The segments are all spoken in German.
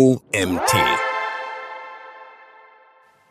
OMT.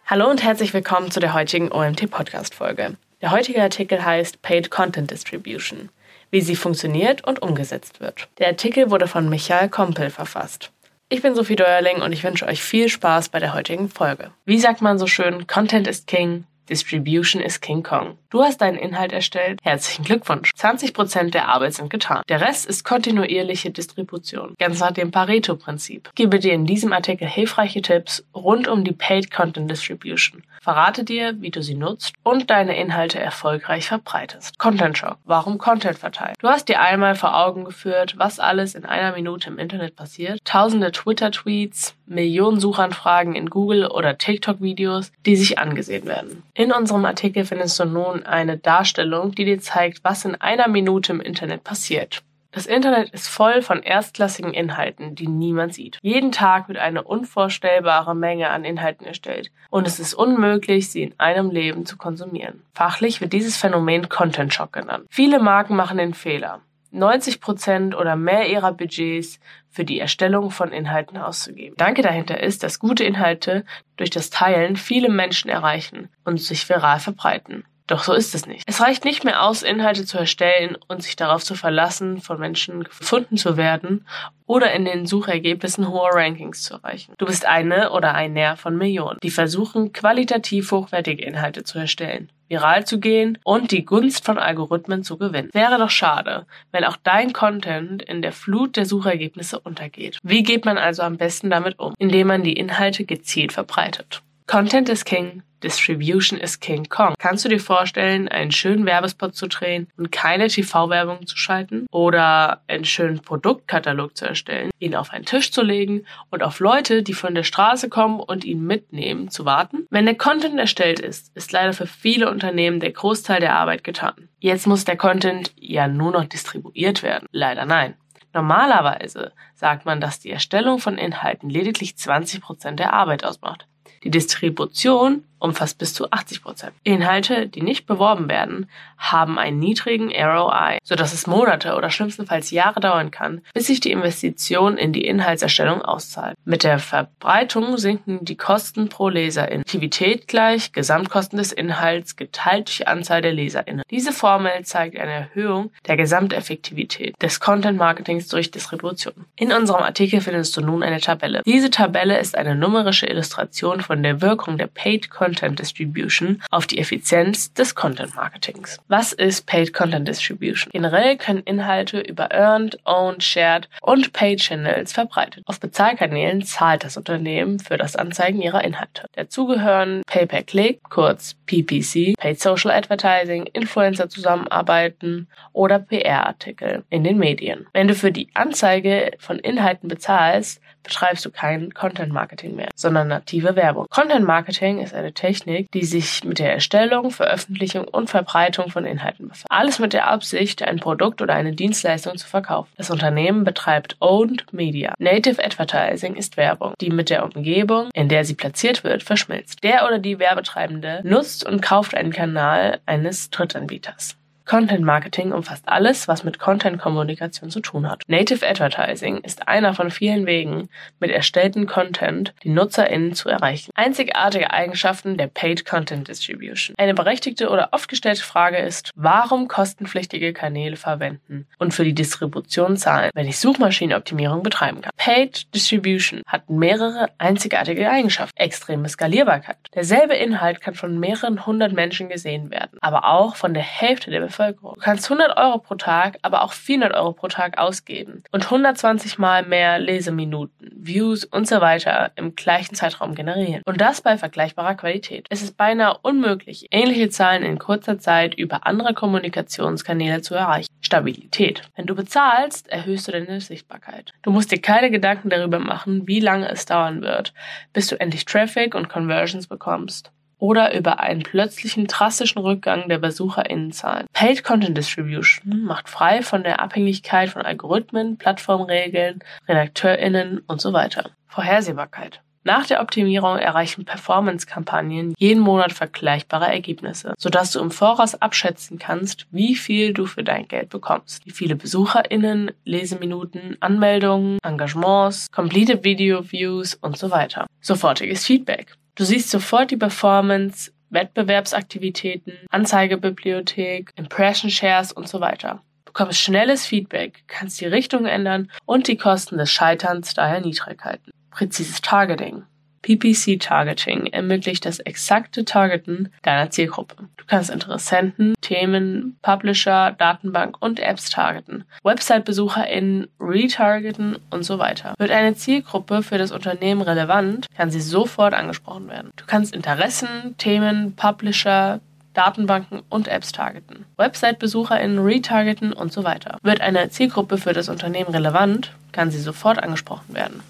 Hallo und herzlich willkommen zu der heutigen OMT-Podcast-Folge. Der heutige Artikel heißt Paid Content Distribution, wie sie funktioniert und umgesetzt wird. Der Artikel wurde von Michael Kompel verfasst. Ich bin Sophie Deuerling und ich wünsche euch viel Spaß bei der heutigen Folge. Wie sagt man so schön, Content ist King, Distribution ist King Kong. Du hast deinen Inhalt erstellt. Herzlichen Glückwunsch. 20% der Arbeit sind getan. Der Rest ist kontinuierliche Distribution. Ganz nach dem Pareto-Prinzip. Gebe dir in diesem Artikel hilfreiche Tipps rund um die Paid Content Distribution. Verrate dir, wie du sie nutzt und deine Inhalte erfolgreich verbreitest. Content Shock. Warum Content verteilen? Du hast dir einmal vor Augen geführt, was alles in einer Minute im Internet passiert. Tausende Twitter-Tweets, Millionen Suchanfragen in Google oder TikTok-Videos, die sich angesehen werden. In unserem Artikel findest du nun eine Darstellung, die dir zeigt, was in einer Minute im Internet passiert. Das Internet ist voll von erstklassigen Inhalten, die niemand sieht. Jeden Tag wird eine unvorstellbare Menge an Inhalten erstellt und es ist unmöglich, sie in einem Leben zu konsumieren. Fachlich wird dieses Phänomen Content Shock genannt. Viele Marken machen den Fehler. 90 Prozent oder mehr ihrer Budgets für die Erstellung von Inhalten auszugeben. Danke dahinter ist, dass gute Inhalte durch das Teilen viele Menschen erreichen und sich viral verbreiten. Doch so ist es nicht. Es reicht nicht mehr aus, Inhalte zu erstellen und sich darauf zu verlassen, von Menschen gefunden zu werden oder in den Suchergebnissen hohe Rankings zu erreichen. Du bist eine oder einer von Millionen, die versuchen, qualitativ hochwertige Inhalte zu erstellen, viral zu gehen und die Gunst von Algorithmen zu gewinnen. Wäre doch schade, wenn auch dein Content in der Flut der Suchergebnisse untergeht. Wie geht man also am besten damit um? Indem man die Inhalte gezielt verbreitet. Content is King, Distribution is King Kong. Kannst du dir vorstellen, einen schönen Werbespot zu drehen und keine TV-Werbung zu schalten? Oder einen schönen Produktkatalog zu erstellen, ihn auf einen Tisch zu legen und auf Leute, die von der Straße kommen und ihn mitnehmen, zu warten? Wenn der Content erstellt ist, ist leider für viele Unternehmen der Großteil der Arbeit getan. Jetzt muss der Content ja nur noch distribuiert werden. Leider nein. Normalerweise sagt man, dass die Erstellung von Inhalten lediglich 20 Prozent der Arbeit ausmacht. Die Distribution umfasst bis zu 80 Prozent. Inhalte, die nicht beworben werden, haben einen niedrigen ROI, sodass es Monate oder schlimmstenfalls Jahre dauern kann, bis sich die Investition in die Inhaltserstellung auszahlt. Mit der Verbreitung sinken die Kosten pro Leserin. Aktivität gleich Gesamtkosten des Inhalts geteilt durch Anzahl der LeserInnen. Diese Formel zeigt eine Erhöhung der Gesamteffektivität des Content Marketings durch Distribution. In unserem Artikel findest du nun eine Tabelle. Diese Tabelle ist eine numerische Illustration von der Wirkung der Paid Content Content Distribution auf die Effizienz des Content Marketings. Was ist Paid Content Distribution? Generell können Inhalte über Earned, Owned, Shared und Paid Channels verbreitet. Auf Bezahlkanälen zahlt das Unternehmen für das Anzeigen ihrer Inhalte. Dazu gehören Pay-per-Click, kurz PPC, Paid Social Advertising, Influencer zusammenarbeiten oder PR-Artikel in den Medien. Wenn du für die Anzeige von Inhalten bezahlst, betreibst du kein Content Marketing mehr, sondern native Werbung. Content Marketing ist eine Technik, die sich mit der Erstellung, Veröffentlichung und Verbreitung von Inhalten befasst. Alles mit der Absicht, ein Produkt oder eine Dienstleistung zu verkaufen. Das Unternehmen betreibt Owned Media. Native Advertising ist Werbung, die mit der Umgebung, in der sie platziert wird, verschmilzt. Der oder die Werbetreibende nutzt und kauft einen Kanal eines Drittanbieters. Content Marketing umfasst alles, was mit Content-Kommunikation zu tun hat. Native Advertising ist einer von vielen Wegen, mit erstellten Content die NutzerInnen zu erreichen. Einzigartige Eigenschaften der Paid Content Distribution. Eine berechtigte oder oft gestellte Frage ist, warum kostenpflichtige Kanäle verwenden und für die Distribution zahlen, wenn ich Suchmaschinenoptimierung betreiben kann. Paid Distribution hat mehrere einzigartige Eigenschaften. Extreme Skalierbarkeit. Derselbe Inhalt kann von mehreren hundert Menschen gesehen werden, aber auch von der Hälfte der Bevölkerung Bevölkerung. Du kannst 100 Euro pro Tag, aber auch 400 Euro pro Tag ausgeben und 120 mal mehr Leseminuten, Views und so weiter im gleichen Zeitraum generieren. Und das bei vergleichbarer Qualität. Es ist beinahe unmöglich, ähnliche Zahlen in kurzer Zeit über andere Kommunikationskanäle zu erreichen. Stabilität. Wenn du bezahlst, erhöhst du deine Sichtbarkeit. Du musst dir keine Gedanken darüber machen, wie lange es dauern wird, bis du endlich Traffic und Conversions bekommst oder über einen plötzlichen drastischen Rückgang der BesucherInnenzahlen. Paid Content Distribution macht frei von der Abhängigkeit von Algorithmen, Plattformregeln, RedakteurInnen und so weiter. Vorhersehbarkeit. Nach der Optimierung erreichen Performance-Kampagnen jeden Monat vergleichbare Ergebnisse, sodass du im Voraus abschätzen kannst, wie viel du für dein Geld bekommst, wie viele BesucherInnen, Leseminuten, Anmeldungen, Engagements, completed Video Views und so weiter. Sofortiges Feedback. Du siehst sofort die Performance, Wettbewerbsaktivitäten, Anzeigebibliothek, Impression Shares und so weiter. Du bekommst schnelles Feedback, kannst die Richtung ändern und die Kosten des Scheiterns daher niedrig halten. Präzises Targeting. PPC-Targeting ermöglicht das exakte Targeten deiner Zielgruppe. Du kannst Interessenten, Themen, Publisher, Datenbank und Apps targeten, Website-BesucherInnen retargeten und so weiter. Wird eine Zielgruppe für das Unternehmen relevant, kann sie sofort angesprochen werden. Du kannst Interessen, Themen, Publisher, Datenbanken und Apps targeten, Website-BesucherInnen retargeten und so weiter. Wird eine Zielgruppe für das Unternehmen relevant, kann sie sofort angesprochen werden.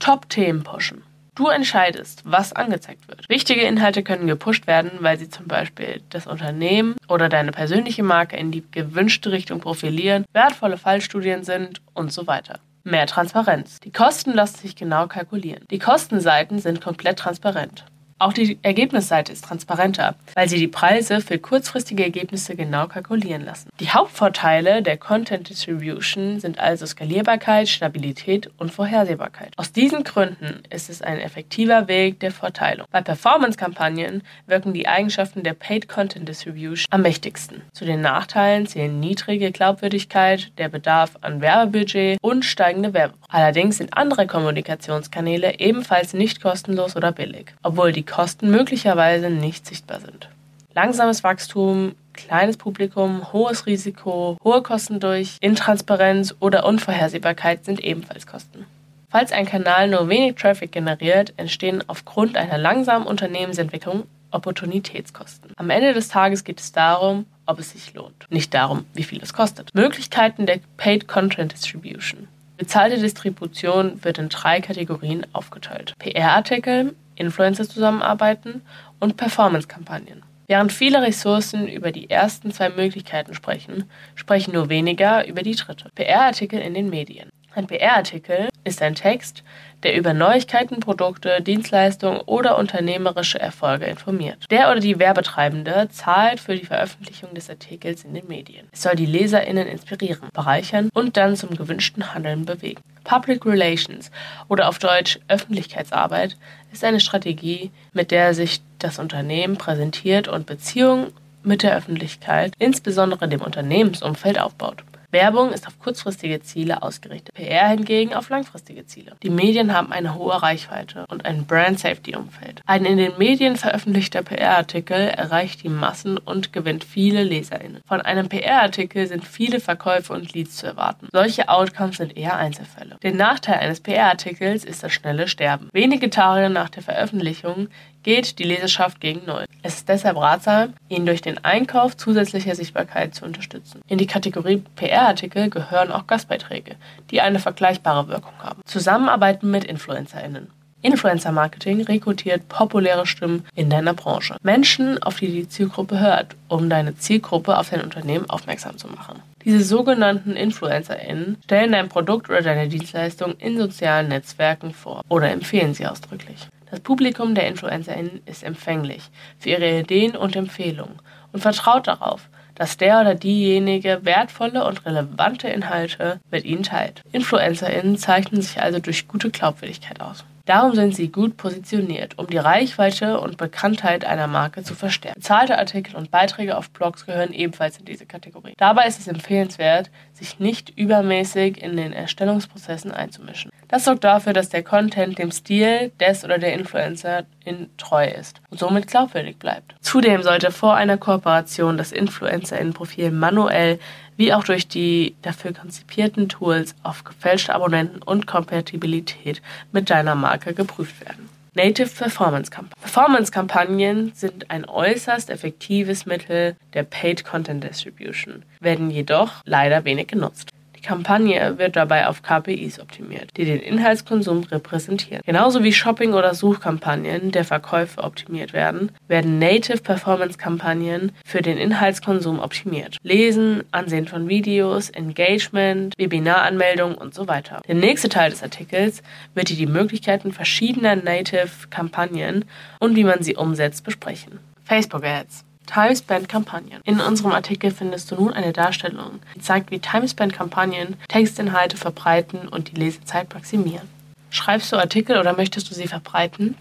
Top-Themen pushen. Du entscheidest, was angezeigt wird. Wichtige Inhalte können gepusht werden, weil sie zum Beispiel das Unternehmen oder deine persönliche Marke in die gewünschte Richtung profilieren, wertvolle Fallstudien sind und so weiter. Mehr Transparenz. Die Kosten lassen sich genau kalkulieren. Die Kostenseiten sind komplett transparent. Auch die Ergebnisseite ist transparenter, weil sie die Preise für kurzfristige Ergebnisse genau kalkulieren lassen. Die Hauptvorteile der Content Distribution sind also Skalierbarkeit, Stabilität und Vorhersehbarkeit. Aus diesen Gründen ist es ein effektiver Weg der Vorteilung. Bei Performance-Kampagnen wirken die Eigenschaften der Paid Content Distribution am mächtigsten. Zu den Nachteilen zählen niedrige Glaubwürdigkeit, der Bedarf an Werbebudget und steigende Werbe. Allerdings sind andere Kommunikationskanäle ebenfalls nicht kostenlos oder billig, obwohl die Kosten möglicherweise nicht sichtbar sind. Langsames Wachstum, kleines Publikum, hohes Risiko, hohe Kosten durch Intransparenz oder Unvorhersehbarkeit sind ebenfalls Kosten. Falls ein Kanal nur wenig Traffic generiert, entstehen aufgrund einer langsamen Unternehmensentwicklung Opportunitätskosten. Am Ende des Tages geht es darum, ob es sich lohnt, nicht darum, wie viel es kostet. Möglichkeiten der Paid Content Distribution. Bezahlte Distribution wird in drei Kategorien aufgeteilt. PR-Artikel, Influencer zusammenarbeiten und Performance-Kampagnen. Während viele Ressourcen über die ersten zwei Möglichkeiten sprechen, sprechen nur weniger über die dritte. PR-Artikel in den Medien. Ein PR-Artikel ist ein Text, der über Neuigkeiten, Produkte, Dienstleistungen oder unternehmerische Erfolge informiert. Der oder die Werbetreibende zahlt für die Veröffentlichung des Artikels in den Medien. Es soll die LeserInnen inspirieren, bereichern und dann zum gewünschten Handeln bewegen. Public Relations oder auf Deutsch Öffentlichkeitsarbeit ist eine Strategie, mit der sich das Unternehmen präsentiert und Beziehungen mit der Öffentlichkeit, insbesondere dem Unternehmensumfeld, aufbaut. Werbung ist auf kurzfristige Ziele ausgerichtet, PR hingegen auf langfristige Ziele. Die Medien haben eine hohe Reichweite und ein Brand-Safety-Umfeld. Ein in den Medien veröffentlichter PR-Artikel erreicht die Massen und gewinnt viele LeserInnen. Von einem PR-Artikel sind viele Verkäufe und Leads zu erwarten. Solche Outcomes sind eher Einzelfälle. Der Nachteil eines PR-Artikels ist das schnelle Sterben. Wenige Tage nach der Veröffentlichung geht die Leserschaft gegen Null. Es ist deshalb ratsam, ihn durch den Einkauf zusätzlicher Sichtbarkeit zu unterstützen. In die Kategorie PR-Artikel gehören auch Gastbeiträge, die eine vergleichbare Wirkung haben. Zusammenarbeiten mit InfluencerInnen. Influencer-Marketing rekrutiert populäre Stimmen in deiner Branche. Menschen, auf die die Zielgruppe hört, um deine Zielgruppe auf dein Unternehmen aufmerksam zu machen. Diese sogenannten InfluencerInnen stellen dein Produkt oder deine Dienstleistung in sozialen Netzwerken vor oder empfehlen sie ausdrücklich. Das Publikum der InfluencerInnen ist empfänglich für ihre Ideen und Empfehlungen und vertraut darauf, dass der oder diejenige wertvolle und relevante Inhalte mit ihnen teilt. InfluencerInnen zeichnen sich also durch gute Glaubwürdigkeit aus. Darum sind sie gut positioniert, um die Reichweite und Bekanntheit einer Marke zu verstärken. Bezahlte Artikel und Beiträge auf Blogs gehören ebenfalls in diese Kategorie. Dabei ist es empfehlenswert, sich nicht übermäßig in den Erstellungsprozessen einzumischen. Das sorgt dafür, dass der Content dem Stil des oder der Influencer in treu ist und somit glaubwürdig bleibt. Zudem sollte vor einer Kooperation das Influencer-Profil manuell wie auch durch die dafür konzipierten Tools auf gefälschte Abonnenten und Kompatibilität mit deiner Marke geprüft werden. Native Performance Kampagnen. Performance Kampagnen sind ein äußerst effektives Mittel der Paid Content Distribution, werden jedoch leider wenig genutzt. Die Kampagne wird dabei auf KPIs optimiert, die den Inhaltskonsum repräsentieren. Genauso wie Shopping- oder Suchkampagnen der Verkäufe optimiert werden, werden Native Performance Kampagnen für den Inhaltskonsum optimiert. Lesen, Ansehen von Videos, Engagement, Webinaranmeldungen und so weiter. Der nächste Teil des Artikels wird dir die Möglichkeiten verschiedener Native-Kampagnen und wie man sie umsetzt besprechen. Facebook Ads. Timespend-Kampagnen. In unserem Artikel findest du nun eine Darstellung, die zeigt, wie Timespend-Kampagnen Textinhalte verbreiten und die Lesezeit maximieren. Schreibst du Artikel oder möchtest du sie verbreiten?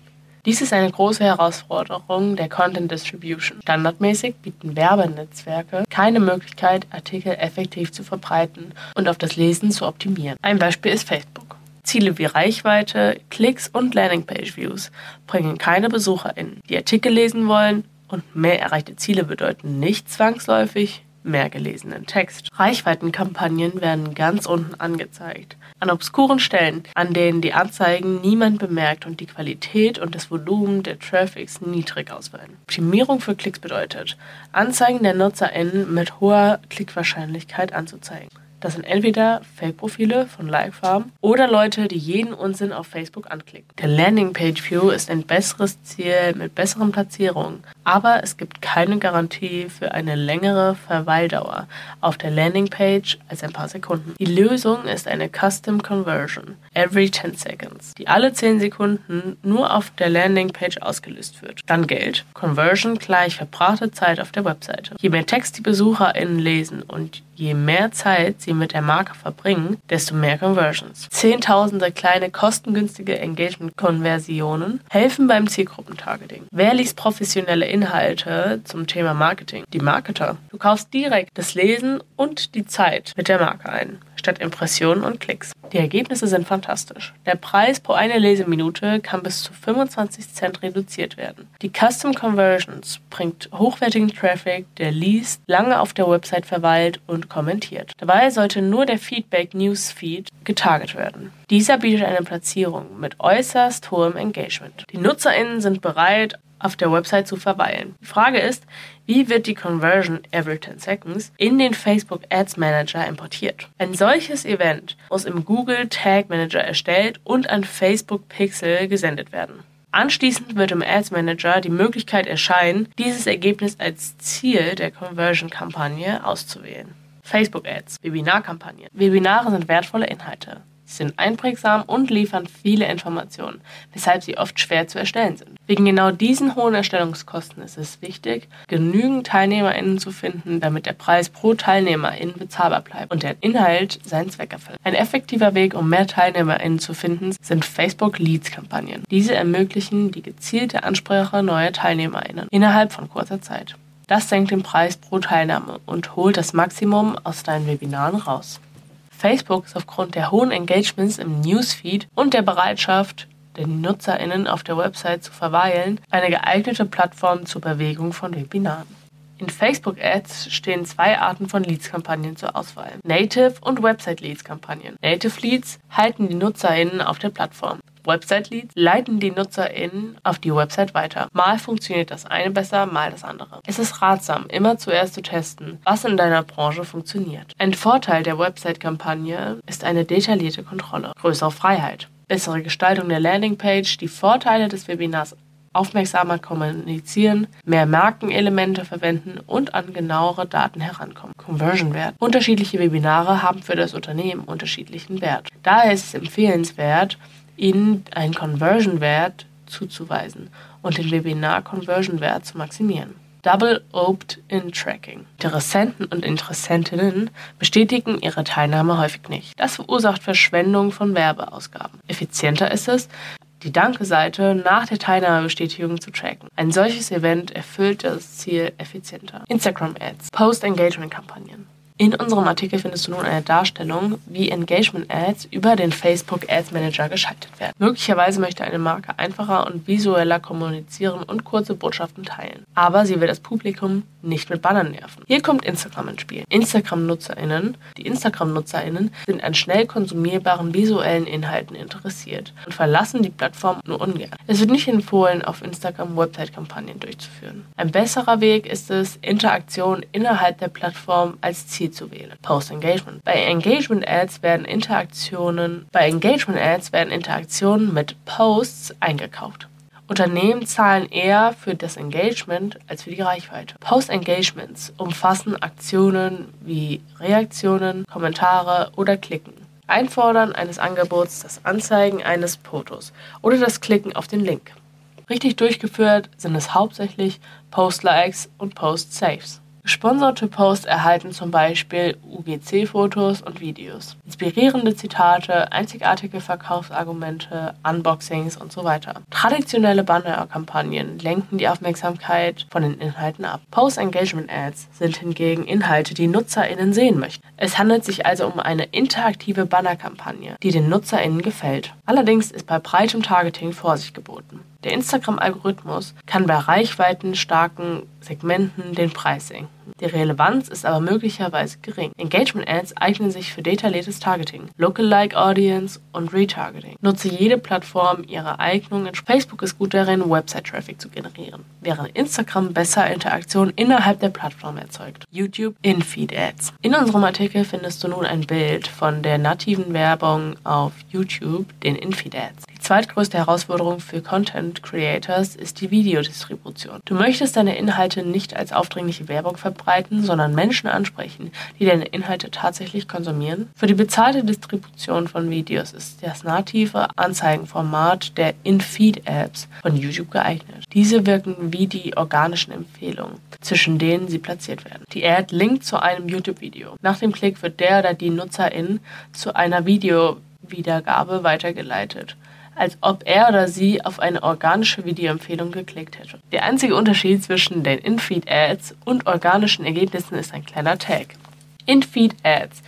Dies ist eine große Herausforderung der Content Distribution. Standardmäßig bieten Werbenetzwerke keine Möglichkeit, Artikel effektiv zu verbreiten und auf das Lesen zu optimieren. Ein Beispiel ist Facebook. Ziele wie Reichweite, Klicks und Landingpage-Views bringen keine BesucherInnen, die Artikel lesen wollen und mehr erreichte Ziele bedeuten nicht zwangsläufig mehr gelesenen Text. Reichweitenkampagnen werden ganz unten angezeigt. An obskuren Stellen, an denen die Anzeigen niemand bemerkt und die Qualität und das Volumen der Traffics niedrig ausfallen. Optimierung für Klicks bedeutet, Anzeigen der NutzerInnen mit hoher Klickwahrscheinlichkeit anzuzeigen. Das sind entweder Fake-Profile von Likefarm oder Leute, die jeden Unsinn auf Facebook anklicken. Der Landingpage-View ist ein besseres Ziel mit besseren Platzierungen, aber es gibt keine Garantie für eine längere Verweildauer auf der Landingpage als ein paar Sekunden. Die Lösung ist eine Custom Conversion every 10 seconds, die alle 10 Sekunden nur auf der Landingpage ausgelöst wird. Dann Geld. Conversion gleich verbrachte Zeit auf der Webseite. Je mehr Text die BesucherInnen lesen und Je mehr Zeit sie mit der Marke verbringen, desto mehr Conversions. Zehntausende kleine kostengünstige Engagement-Konversionen helfen beim Zielgruppentargeting. Wer liest professionelle Inhalte zum Thema Marketing? Die Marketer. Du kaufst direkt das Lesen und die Zeit mit der Marke ein statt Impressionen und Klicks. Die Ergebnisse sind fantastisch. Der Preis pro eine Leseminute kann bis zu 25 Cent reduziert werden. Die Custom Conversions bringt hochwertigen Traffic, der liest, lange auf der Website verweilt und kommentiert. Dabei sollte nur der Feedback Newsfeed getarget werden. Dieser bietet eine Platzierung mit äußerst hohem Engagement. Die NutzerInnen sind bereit, auf der Website zu verweilen. Die Frage ist, wie wird die Conversion every 10 seconds in den Facebook Ads Manager importiert? Ein solches Event muss im Google Tag Manager erstellt und an Facebook Pixel gesendet werden. Anschließend wird im Ads Manager die Möglichkeit erscheinen, dieses Ergebnis als Ziel der Conversion-Kampagne auszuwählen. Facebook Ads, Webinarkampagnen. Webinare sind wertvolle Inhalte. Sie sind einprägsam und liefern viele Informationen, weshalb sie oft schwer zu erstellen sind. Wegen genau diesen hohen Erstellungskosten ist es wichtig, genügend TeilnehmerInnen zu finden, damit der Preis pro TeilnehmerInnen bezahlbar bleibt und der Inhalt seinen Zweck erfüllt. Ein effektiver Weg, um mehr TeilnehmerInnen zu finden, sind Facebook Leads Kampagnen. Diese ermöglichen die gezielte Ansprache neuer TeilnehmerInnen innerhalb von kurzer Zeit. Das senkt den Preis pro Teilnahme und holt das Maximum aus deinen Webinaren raus. Facebook ist aufgrund der hohen Engagements im Newsfeed und der Bereitschaft, den NutzerInnen auf der Website zu verweilen, eine geeignete Plattform zur Bewegung von Webinaren. In Facebook Ads stehen zwei Arten von Leads-Kampagnen zur Auswahl. Native und Website Leads-Kampagnen. Native Leads halten die NutzerInnen auf der Plattform. Website Leads leiten die NutzerInnen auf die Website weiter. Mal funktioniert das eine besser, mal das andere. Es ist ratsam, immer zuerst zu testen, was in deiner Branche funktioniert. Ein Vorteil der Website-Kampagne ist eine detaillierte Kontrolle, größere Freiheit, bessere Gestaltung der Landingpage, die Vorteile des Webinars aufmerksamer kommunizieren, mehr Markenelemente verwenden und an genauere Daten herankommen. Conversion Wert. Unterschiedliche Webinare haben für das Unternehmen unterschiedlichen Wert. Daher ist es empfehlenswert, ihnen einen Conversion-Wert zuzuweisen und den Webinar-Conversion-Wert zu maximieren. Double Opt-in Tracking. Interessenten und Interessentinnen bestätigen ihre Teilnahme häufig nicht. Das verursacht Verschwendung von Werbeausgaben. Effizienter ist es, die Danke-Seite nach der Teilnahmebestätigung zu tracken. Ein solches Event erfüllt das Ziel effizienter. Instagram Ads, Post-Engagement-Kampagnen. In unserem Artikel findest du nun eine Darstellung, wie Engagement Ads über den Facebook Ads Manager geschaltet werden. Möglicherweise möchte eine Marke einfacher und visueller kommunizieren und kurze Botschaften teilen. Aber sie will das Publikum nicht mit Bannern nerven. Hier kommt Instagram ins Spiel. Instagram-NutzerInnen, die Instagram-NutzerInnen sind an schnell konsumierbaren visuellen Inhalten interessiert und verlassen die Plattform nur ungern. Es wird nicht empfohlen, auf Instagram Website-Kampagnen durchzuführen. Ein besserer Weg ist es, Interaktion innerhalb der Plattform als Ziel sie zu wählen. Post Engagement. Bei Engagement Ads werden Interaktionen, bei Engagement Ads werden Interaktionen mit Posts eingekauft. Unternehmen zahlen eher für das Engagement als für die Reichweite. Post-Engagements umfassen Aktionen wie Reaktionen, Kommentare oder Klicken. Einfordern eines Angebots, das Anzeigen eines Fotos oder das Klicken auf den Link. Richtig durchgeführt sind es hauptsächlich Post-Likes und Post-Saves. Gesponserte Posts erhalten zum Beispiel UGC-Fotos und Videos, inspirierende Zitate, einzigartige Verkaufsargumente, Unboxings und so weiter. Traditionelle Banner-Kampagnen lenken die Aufmerksamkeit von den Inhalten ab. Post-Engagement-Ads sind hingegen Inhalte, die NutzerInnen sehen möchten. Es handelt sich also um eine interaktive Banner-Kampagne, die den NutzerInnen gefällt. Allerdings ist bei breitem Targeting Vorsicht geboten. Der Instagram-Algorithmus kann bei reichweitenstarken Segmenten den Preis senken. Die Relevanz ist aber möglicherweise gering. Engagement Ads eignen sich für detailliertes Targeting, Lookalike Audience und Retargeting. Nutze jede Plattform ihre Eignungen. Facebook ist gut darin, Website-Traffic zu generieren, während Instagram besser Interaktion innerhalb der Plattform erzeugt. YouTube In-Feed Ads. In unserem Artikel findest du nun ein Bild von der nativen Werbung auf YouTube, den In-Feed Ads. Zweitgrößte Herausforderung für Content Creators ist die Videodistribution. Du möchtest deine Inhalte nicht als aufdringliche Werbung verbreiten, sondern Menschen ansprechen, die deine Inhalte tatsächlich konsumieren. Für die bezahlte Distribution von Videos ist das native Anzeigenformat der In-Feed-Apps von YouTube geeignet. Diese wirken wie die organischen Empfehlungen, zwischen denen sie platziert werden. Die Ad linkt zu einem YouTube-Video. Nach dem Klick wird der oder die Nutzerin zu einer Videowiedergabe weitergeleitet als ob er oder sie auf eine organische Videoempfehlung geklickt hätte. Der einzige Unterschied zwischen den In-Feed-Ads und organischen Ergebnissen ist ein kleiner Tag. In-Feed-Ads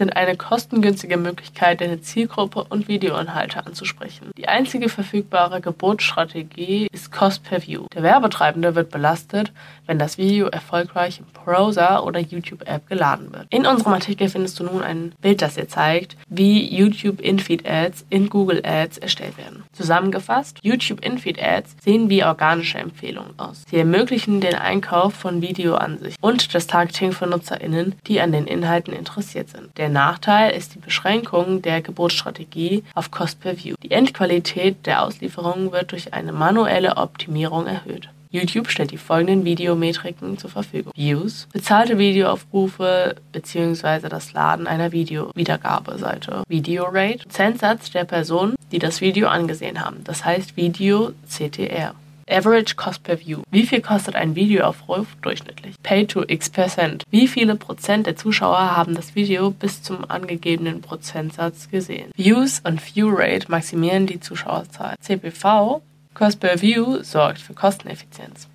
sind eine kostengünstige Möglichkeit, deine Zielgruppe und Videoinhalte anzusprechen. Die einzige verfügbare Gebotsstrategie ist Cost per View. Der Werbetreibende wird belastet, wenn das Video erfolgreich im Browser oder YouTube-App geladen wird. In unserem Artikel findest du nun ein Bild, das dir zeigt, wie YouTube Infeed Ads in Google Ads erstellt werden. Zusammengefasst, YouTube Infeed Ads sehen wie organische Empfehlungen aus. Sie ermöglichen den Einkauf von Videoansichten und das Targeting von NutzerInnen, die an den Inhalten interessiert sind. Der Nachteil ist die Beschränkung der Gebotsstrategie auf Cost per View. Die Endqualität der Auslieferungen wird durch eine manuelle Optimierung erhöht. YouTube stellt die folgenden Videometriken zur Verfügung. Views, bezahlte Videoaufrufe bzw. das Laden einer Video-Wiedergabeseite. Video Rate, Prozentsatz der Personen, die das Video angesehen haben, das heißt Video CTR. Average Cost per View. Wie viel kostet ein Videoaufruf durchschnittlich? Pay to X Percent. Wie viele Prozent der Zuschauer haben das Video bis zum angegebenen Prozentsatz gesehen? Views und View Rate maximieren die Zuschauerzahl. CPV, Cost per View, sorgt für Kosteneffizienz.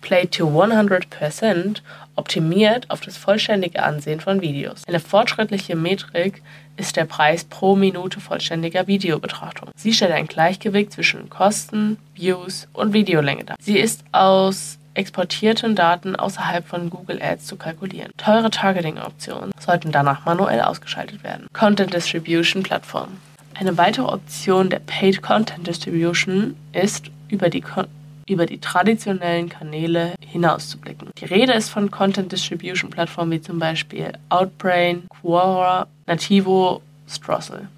Play to 100% optimiert auf das vollständige Ansehen von Videos. Eine fortschrittliche Metrik ist der Preis pro Minute vollständiger Videobetrachtung. Sie stellt ein Gleichgewicht zwischen Kosten, Views und Videolänge dar. Sie ist aus exportierten Daten außerhalb von Google Ads zu kalkulieren. Teure Targeting-Optionen sollten danach manuell ausgeschaltet werden. Content Distribution Plattform. Eine weitere Option der Paid Content Distribution ist, über die Kon über die traditionellen Kanäle hinauszublicken. Die Rede ist von Content Distribution Plattformen wie zum Beispiel Outbrain, Quora, Nativo, Strossel.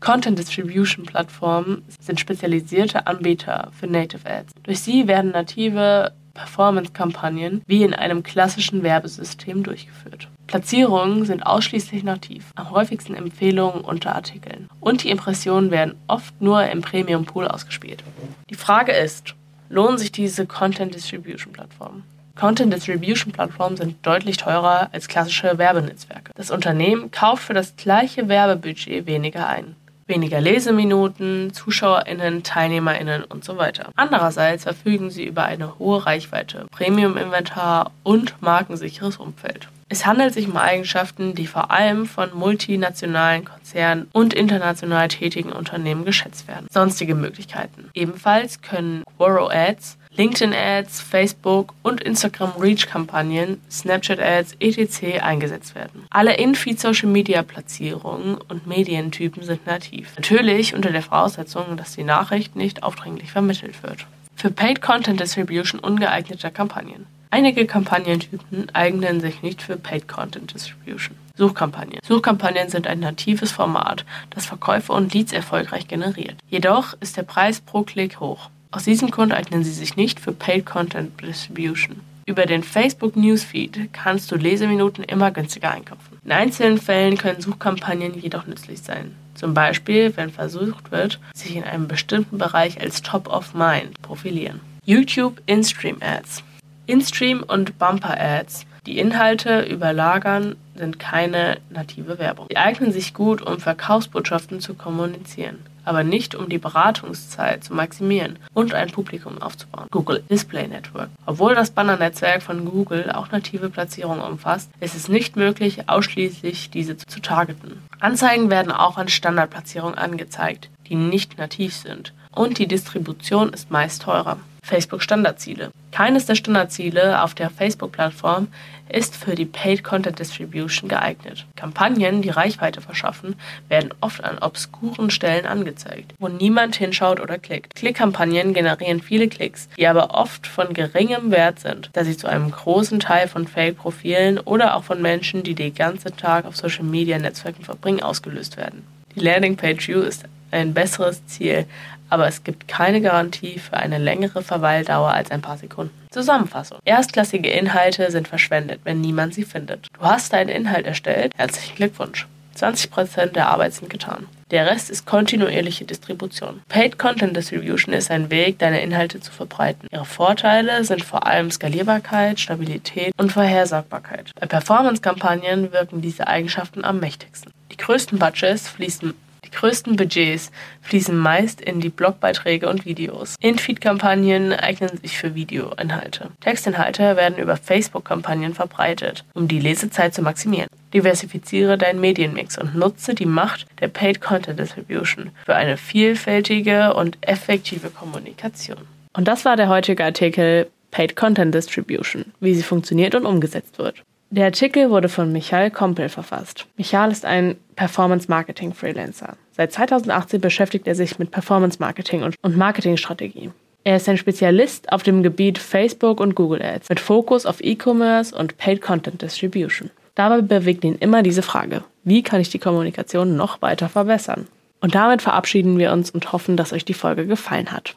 Content Distribution Plattformen sind spezialisierte Anbieter für Native Ads. Durch sie werden native Performance-Kampagnen wie in einem klassischen Werbesystem durchgeführt. Platzierungen sind ausschließlich nativ, am häufigsten Empfehlungen unter Artikeln. Und die Impressionen werden oft nur im Premium Pool ausgespielt. Die Frage ist, lohnen sich diese Content Distribution Plattformen. Content Distribution Plattformen sind deutlich teurer als klassische Werbenetzwerke. Das Unternehmen kauft für das gleiche Werbebudget weniger ein. Weniger Leseminuten, ZuschauerInnen, TeilnehmerInnen und so weiter. Andererseits verfügen sie über eine hohe Reichweite, Premium-Inventar und markensicheres Umfeld. Es handelt sich um Eigenschaften, die vor allem von multinationalen Konzernen und international tätigen Unternehmen geschätzt werden. Sonstige Möglichkeiten. Ebenfalls können Quoro Ads, LinkedIn Ads, Facebook und Instagram Reach Kampagnen, Snapchat Ads etc. eingesetzt werden. Alle In-Feed Social Media Platzierungen und Medientypen sind nativ. Natürlich unter der Voraussetzung, dass die Nachricht nicht aufdringlich vermittelt wird. Für Paid Content Distribution ungeeignete Kampagnen. Einige Kampagnentypen eignen sich nicht für Paid Content Distribution. Suchkampagnen. Suchkampagnen sind ein natives Format, das Verkäufe und Leads erfolgreich generiert. Jedoch ist der Preis pro Klick hoch. Aus diesem Grund eignen sie sich nicht für Paid Content Distribution. Über den Facebook Newsfeed kannst du Leseminuten immer günstiger einkaufen. In einzelnen Fällen können Suchkampagnen jedoch nützlich sein. Zum Beispiel, wenn versucht wird, sich in einem bestimmten Bereich als Top of Mind profilieren. YouTube In-Stream Ads. In-Stream und Bumper Ads die Inhalte überlagern, sind keine native Werbung. Sie eignen sich gut, um Verkaufsbotschaften zu kommunizieren, aber nicht um die Beratungszeit zu maximieren und ein Publikum aufzubauen. Google Display Network. Obwohl das Bannernetzwerk von Google auch native Platzierungen umfasst, ist es nicht möglich, ausschließlich diese zu targeten. Anzeigen werden auch an Standardplatzierungen angezeigt, die nicht nativ sind, und die Distribution ist meist teurer. Facebook Standardziele. Keines der Standardziele auf der Facebook-Plattform ist für die Paid Content Distribution geeignet. Kampagnen, die Reichweite verschaffen, werden oft an obskuren Stellen angezeigt, wo niemand hinschaut oder klickt. Klickkampagnen generieren viele Klicks, die aber oft von geringem Wert sind, da sie zu einem großen Teil von Fake-Profilen oder auch von Menschen, die den ganzen Tag auf Social-Media-Netzwerken verbringen, ausgelöst werden. Die Landingpage View ist ein besseres Ziel, aber es gibt keine Garantie für eine längere Verweildauer als ein paar Sekunden. Zusammenfassung. Erstklassige Inhalte sind verschwendet, wenn niemand sie findet. Du hast deinen Inhalt erstellt. Herzlichen Glückwunsch. 20% der Arbeit sind getan. Der Rest ist kontinuierliche Distribution. Paid Content Distribution ist ein Weg, deine Inhalte zu verbreiten. Ihre Vorteile sind vor allem Skalierbarkeit, Stabilität und Vorhersagbarkeit. Bei Performance-Kampagnen wirken diese Eigenschaften am mächtigsten. Die größten Budgets fließen die größten Budgets fließen meist in die Blogbeiträge und Videos. In-Feed-Kampagnen eignen sich für Videoinhalte. Textinhalte werden über Facebook-Kampagnen verbreitet, um die Lesezeit zu maximieren. Diversifiziere deinen Medienmix und nutze die Macht der Paid Content Distribution für eine vielfältige und effektive Kommunikation. Und das war der heutige Artikel Paid Content Distribution, wie sie funktioniert und umgesetzt wird. Der Artikel wurde von Michael Kompel verfasst. Michael ist ein Performance-Marketing-Freelancer. Seit 2018 beschäftigt er sich mit Performance-Marketing und Marketingstrategie. Er ist ein Spezialist auf dem Gebiet Facebook und Google Ads mit Fokus auf E-Commerce und Paid Content Distribution. Dabei bewegt ihn immer diese Frage, wie kann ich die Kommunikation noch weiter verbessern? Und damit verabschieden wir uns und hoffen, dass euch die Folge gefallen hat.